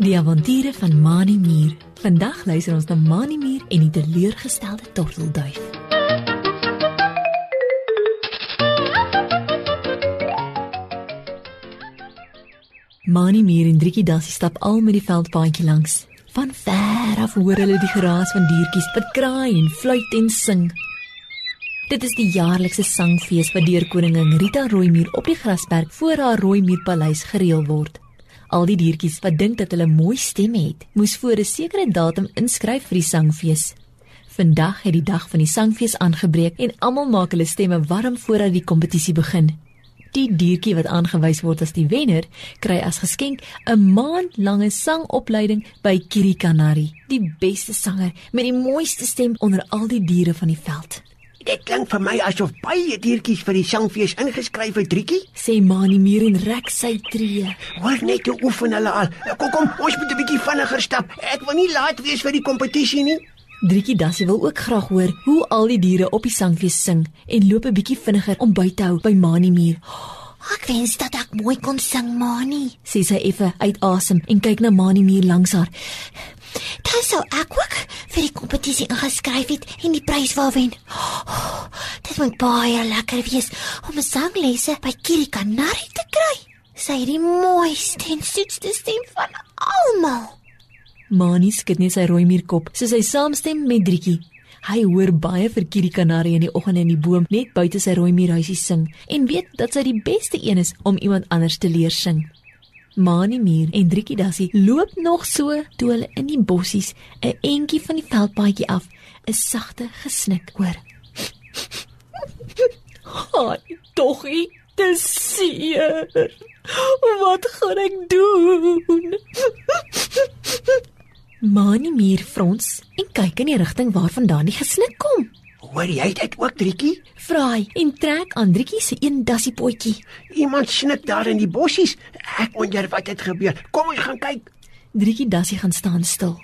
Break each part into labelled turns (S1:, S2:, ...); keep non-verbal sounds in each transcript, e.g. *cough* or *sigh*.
S1: Die avonture van Mani Mier. Vandag luister ons na Mani Mier en die teleurgestelde tortelduif. Mani Mier en Driekie Dassie stap al met die veldpaadjie langs. Van ver af hoor hulle die geraas van diertjies wat kraai en fluit en sing. Dit is die jaarlikse sangfees wat deur koningin Rita Rooimier op die grasperk voor haar Rooimierpaleis gereël word. Al die diertjies wat dink dat hulle mooi stemme het, moes voor 'n sekere datum inskryf vir die sangfees. Vandag het die dag van die sangfees aangebreek en almal maak hulle stemme warm voordat die kompetisie begin. Die diertjie wat aangewys word as die wenner, kry as geskenk 'n maandlange sangopleiding by Kirikanari, die beste sanger met die mooiste stem onder al die diere van die veld.
S2: Dit klink vir my asof baie diertjies vir die sangfees ingeskryf het, Driekie.
S1: Sê Mani Mier en rek sy tree.
S2: Hoor net hoe oefen hulle al. Kom kom, ons moet 'n bietjie vinniger stap. Ek wil nie laat wees vir die kompetisie nie.
S1: Driekie Dassie wil ook graag hoor hoe al die diere op die sangfees sing en loop 'n bietjie vinniger om by te hou by Mani Mier.
S3: Ek wens dat ek mooi kon sing, Mani.
S1: Sê sy effe uit asem en kyk na Mani Mier langs haar.
S3: Dan sou ek ook vir die kompetisie ingeskryf het en die prys wou wen. Oh, *gasps* dit moet baie lekker wees om 'n sanglesse by Kirikanari te kry. Sy het die mooiste en soetste stem van almal.
S1: Mani skud net sy rooi muurkop soos hy saamstem met Driekie. Hy hoor baie vir Kirikanari in die oggend in die boom net buite sy rooi muurhuisie sing en weet dat sy die beste een is om iemand anders te leer sing. Mani Mier en Driekie Dassie loop nog so toe hulle in die bossies 'n entjie van die veldpaadjie af 'n sagte gesnik hoor. Haai, doggie, dis seer. Wat gaan ek doen? Mani Mier frons en kyk in die rigting waarvandaan die gesnik kom.
S2: Hoor jy dit ook, Driekie?
S1: Vra hy en trek aan Driekie se een dassiepotjie.
S2: Iemand snik daar in die bossies. Ek wonder wat het gebeur. Kom ons gaan kyk.
S1: Driekie Dassie gaan staan stil.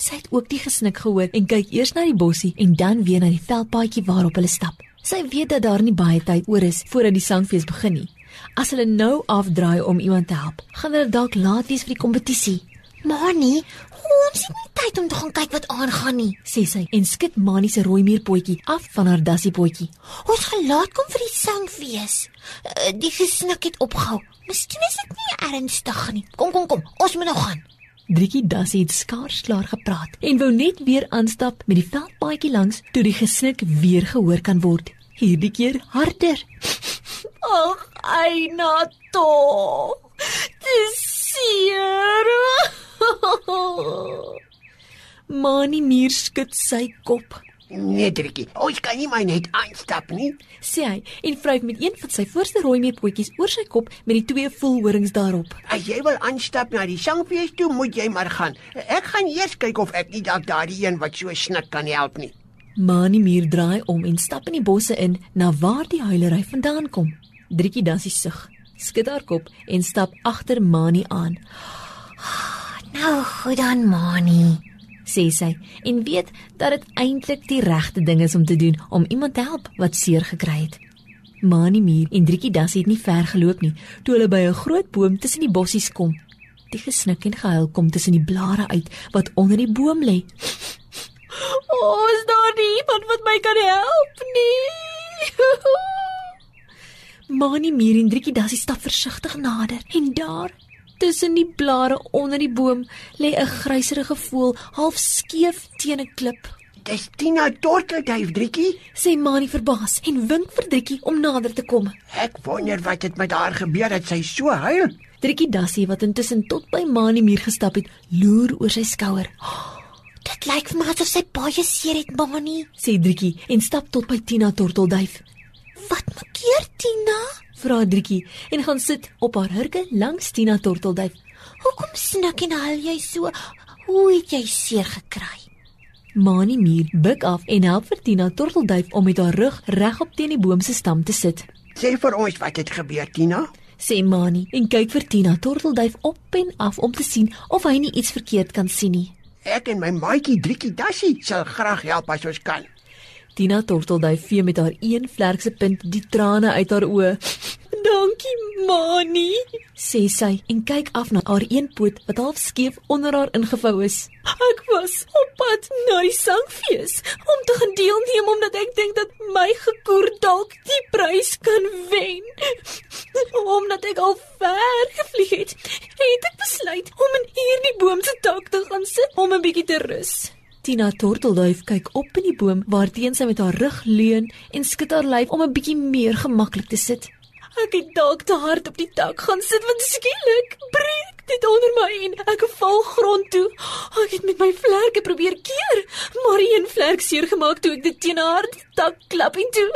S1: Sy het ook die gesnik gehoor en kyk eers na die bossie en dan weer na die veldpaadjie waarop hulle stap. Sy weet dat daar nie baie tyd oor is voordat die sangfees begin nie. As hulle nou afdraai om iemand te help, gaan hulle dalk laat wees vir die kompetisie.
S3: Mani, ons het nie tyd om te gaan kyk wat aangaan nie.
S1: sê sy en skud Mani se rooi muurpotjie af van haar dassiepotjie.
S3: Ons gaan laat kom vir die sangfees. Uh, die gesnik het opgehou. Miskien is dit nie ernstig nie. Kom kom kom, ons moet nou gaan.
S1: Driekie Dassie het skaars klaar gepraat en wou net weer aanstap met die veldpaadjie langs toe die gesnik weer gehoor kan word. Hierdie keer harder. *laughs* Ag, Eina tog. Dis seer. *laughs* Mani Mier skud sy kop.
S2: Nee, Driekie. Ons kan nie maar net aanstap nie.
S1: sê hy en vryf met een van sy voorste rooi meepotjies oor sy kop met die twee voelhorings daarop.
S2: As jy wil aanstap na die sangfees toe, moet jy maar gaan. Ek gaan eers kyk of ek nie dalk daardie een wat so snik kan help nie.
S1: Mani Mier draai om en stap in die bosse in na waar die huilery vandaan kom. Driekie Dassie sug, skud haar kop en stap agter Mani aan.
S3: Nou goed dan, Mani.
S1: sê sy en weet dat dit eintlik die regte ding is om te doen om iemand te help wat seer gekry het. Mani Mier en Driekie Dassie het nie ver geloop nie toe hulle by 'n groot boom tussen die bossies kom. Die gesnik en gehuil kom tussen die blare uit wat onder die boom lê. *laughs* O, oh, is daar nie iemand wat my kan help nie? *laughs* Mani Mier en Driekie Dassie stap versigtig nader en daar tussen die blare onder die boom lê 'n gryserige voël half skeef teen 'n klip.
S2: Dis Tina Tortelduif, Driekie.
S1: Sê Mani verbaas en wink vir Driekie om nader te kom.
S2: Ek wonder wat het met haar gebeur dat sy so huil.
S1: Driekie Dassie wat intussen tot by Mani Mier gestap het, loer oor sy skouer. *gasps*
S3: Dit lyk vir my asof sy baie seer het, Mani.
S1: Sê Driekie en stap tot by Tina Tortelduif.
S3: Wat maak keer Tina?
S1: Vra Driekie en gaan sit op haar hurke langs Tina Tortelduif.
S3: Hoekom snik en huil jy so? Hoe het jy seer gekry?
S1: Mani Mier buig af en help vir Tina Tortelduif om met haar rug regop teen die boom se stam te sit.
S2: Sê vir ons wat het gebeur, Tina?
S1: Sê Mani en kyk vir Tina Tortelduif op en af om te sien of hy nie iets verkeerd kan sien nie.
S2: Ek en my maatjie Driekie Dassie sal graag help as ons kan.
S1: Tina Tortelduif vee met haar een vlerkse punt die trane uit haar oë. Dankie, Mani, sê sy en kyk af na haar een poot wat half skeef onder haar ingevou is. Ek was op pad na die sangfees om te gaan deelneem omdat ek dink dat my gekoer dalk die prys kan wen. Omdat ek al ver gevlieg het, het ek besluit om in hierdie boom se tak te gaan sit om 'n bietjie te rus. Tina Tortelduif kyk op in die boom waarteen sy met haar rug leun en skud haar lyf om 'n bietjie meer gemaklik te sit. Ek het dalk te hard op die tak gaan sit want skielik breek dit onder my en ek val grond toe. Ek het met my vlerke probeer keer, maar een vlerk seer gemaak toe ek dit teen harde tak klap en toe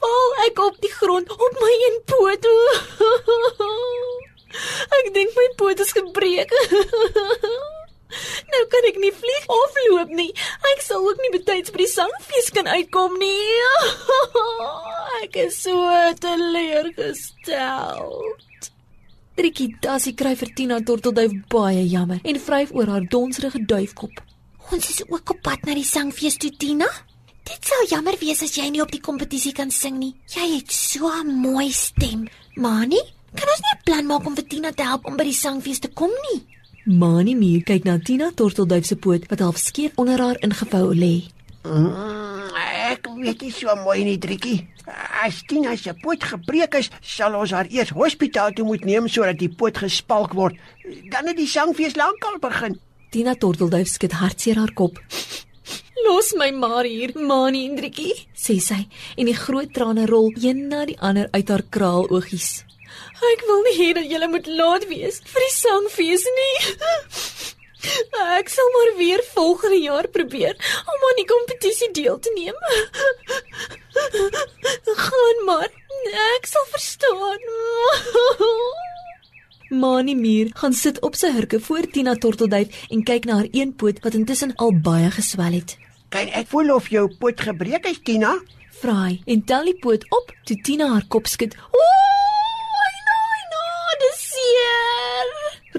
S1: val ek op die grond op my een poot. *laughs* Ek dink my poot is gebreek. *laughs* *laughs* Nou kan ek nie vlieg of loop nie. Ek sal ook nie betyds by die sangfees kan uitkom nie. *laughs* Ek is so teleurgestel. Trikkie Dassie kry vir Tina Tortelduif baie jammer en vryf oor haar donsrige duifkop.
S3: Ons is ook op pad na die sangfees toe, Tina. Dit sou jammer wees as jy nie op die kompetisie kan sing nie. Jy het so 'n mooi stem. Mani, kan ons nie 'n plan maak om vir Tina te help om by die sangfees te kom nie?
S1: Mani Muur kyk na Tina Tortelduif se poot wat half skeef onder haar ingevou lê.
S2: Mm, ek weet nie so mooi nie, Driekie. As Tina se poot gebreek is, sal ons haar eers hospitaal toe moet neem sodat die poot gespalk word. Dan het die sangfees lankal begin.
S1: Tina Tortelduif skud hartseer haar kop. Los my maar hier, Mani Hendrikie, sê sy en die groot trane rol een na die ander uit haar kraaloogies. Ek wil nie hê dat jy moet laat wees vir die sangfees nie. Ek sal maar weer volgende jaar probeer om aan die kompetisie deel te neem. Gaan maar. Ek sal verstaan. Mani Muur gaan sit op sy hurke voor Tina Tortelduif en kyk na haar een poot wat intussen al baie geswel het.
S2: Kan ek voel of jou poot gebreek is, Tina?
S1: Vra hy en tel die poot op toe Tina haar kop skud. Ooh,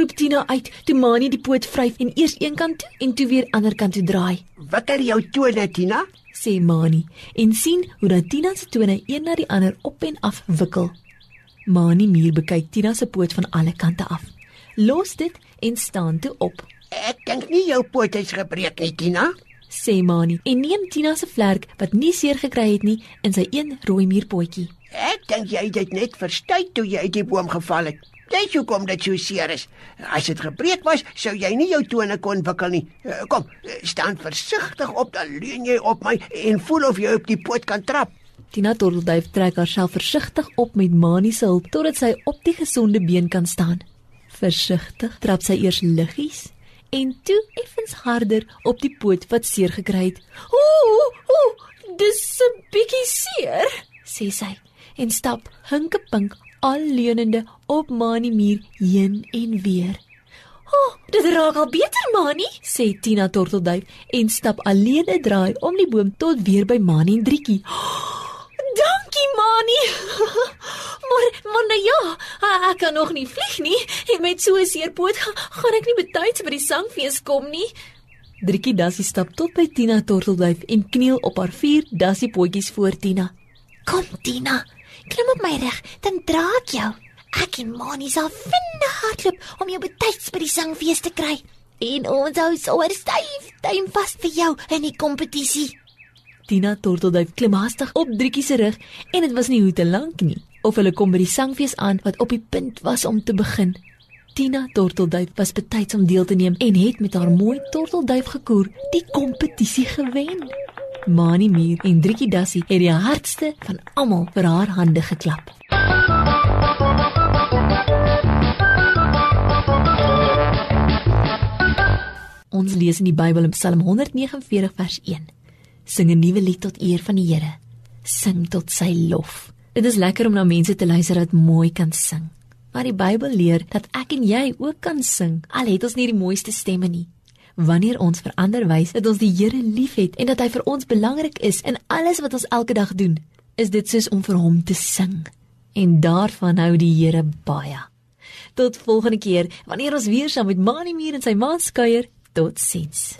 S1: Roep Tina uit toe Mani die poot vryf en eers een kant toe en toe weer ander kant toe draai.
S2: Watter jou tone, Tina?
S1: sê Mani en sien hoe dat Tina se tone een na die ander op en af wikkel. Mani muur bekyk Tina se poot van alle kante af. Los dit en staan toe op,
S2: Ek dink nie jou poot is gebreek nie, Tina.
S1: sê Mani en neem Tina se vlerk wat nie seer gekry het nie in sy een rooi muurpotjie.
S2: Ek dink jy het dit net verstuit toe jy uit die boom geval het. Dis hoekom dit so seer is. As dit gebreek was, sou jy nie jou tone kon wikkel nie. Eh, Kom, eh, staan versigtig op, dan leun jy op my en voel of jy op die poot kan trap.
S1: Tina Tortelduif trek haarself versigtig op met Mani se hulp totdat sy op die gesonde been kan staan. Versigtig trap sy eers liggies en toe effens harder op die poot wat seer gekry het. Ooh, ooh, dis 'n bietjie seer, sê sy en stap hinkepink al leunende op Mani muur heen en weer. "O, oh, dit raak al beter, Mani," sê Tina Tortelduif en stap alleen 'n draai om die boom tot weer by Mani en Driekie. *gasps* Dankie, Mani. *laughs* maar maar nou ja, ek kan nog nie vlieg nie en met so 'n seer poot gaan ek nie betyds by die sangfees kom nie. Driekie Dassie stap tot by Tina Tortelduif en kniel op haar vier Dassie potjies voor Tina.
S3: Kom, Tina. Klim op my rug, dan dra ek jou. Ek en Mani sal vinnig hardloop om jou betyds by die sangfees te kry. En ons hou sommer styf duim vas vir jou in die kompetisie.
S1: Tina Tortelduif klim haastig op Driekie se rug en dit was nie hoe te lank nie of hulle kom by die sangfees aan wat op die punt was om te begin. Tina Tortelduif was betyds om deel te neem en het met haar mooi tortelduif gekoer die kompetisie gewen. Mani Muur en Driekie Dassie het die hardste van almal vir haar hande geklap. Ons lees in die Bybel in Psalm 149 vers 1. Sing 'n nuwe lied tot eer van die Here. Sing tot sy lof. Dit is lekker om na mense te luister wat mooi kan sing. Maar die Bybel leer dat ek en jy ook kan sing, al het ons nie die mooiste stemme nie. Wanneer ons vir ander wys dat ons die Here liefhet en dat hy vir ons belangrik is in alles wat ons elke dag doen, is dit soos om vir hom te sing. En daarvan hou die Here baie. Tot volgende keer wanneer ons weer saam met Mani Muur en sy maat kuier. Totsiens.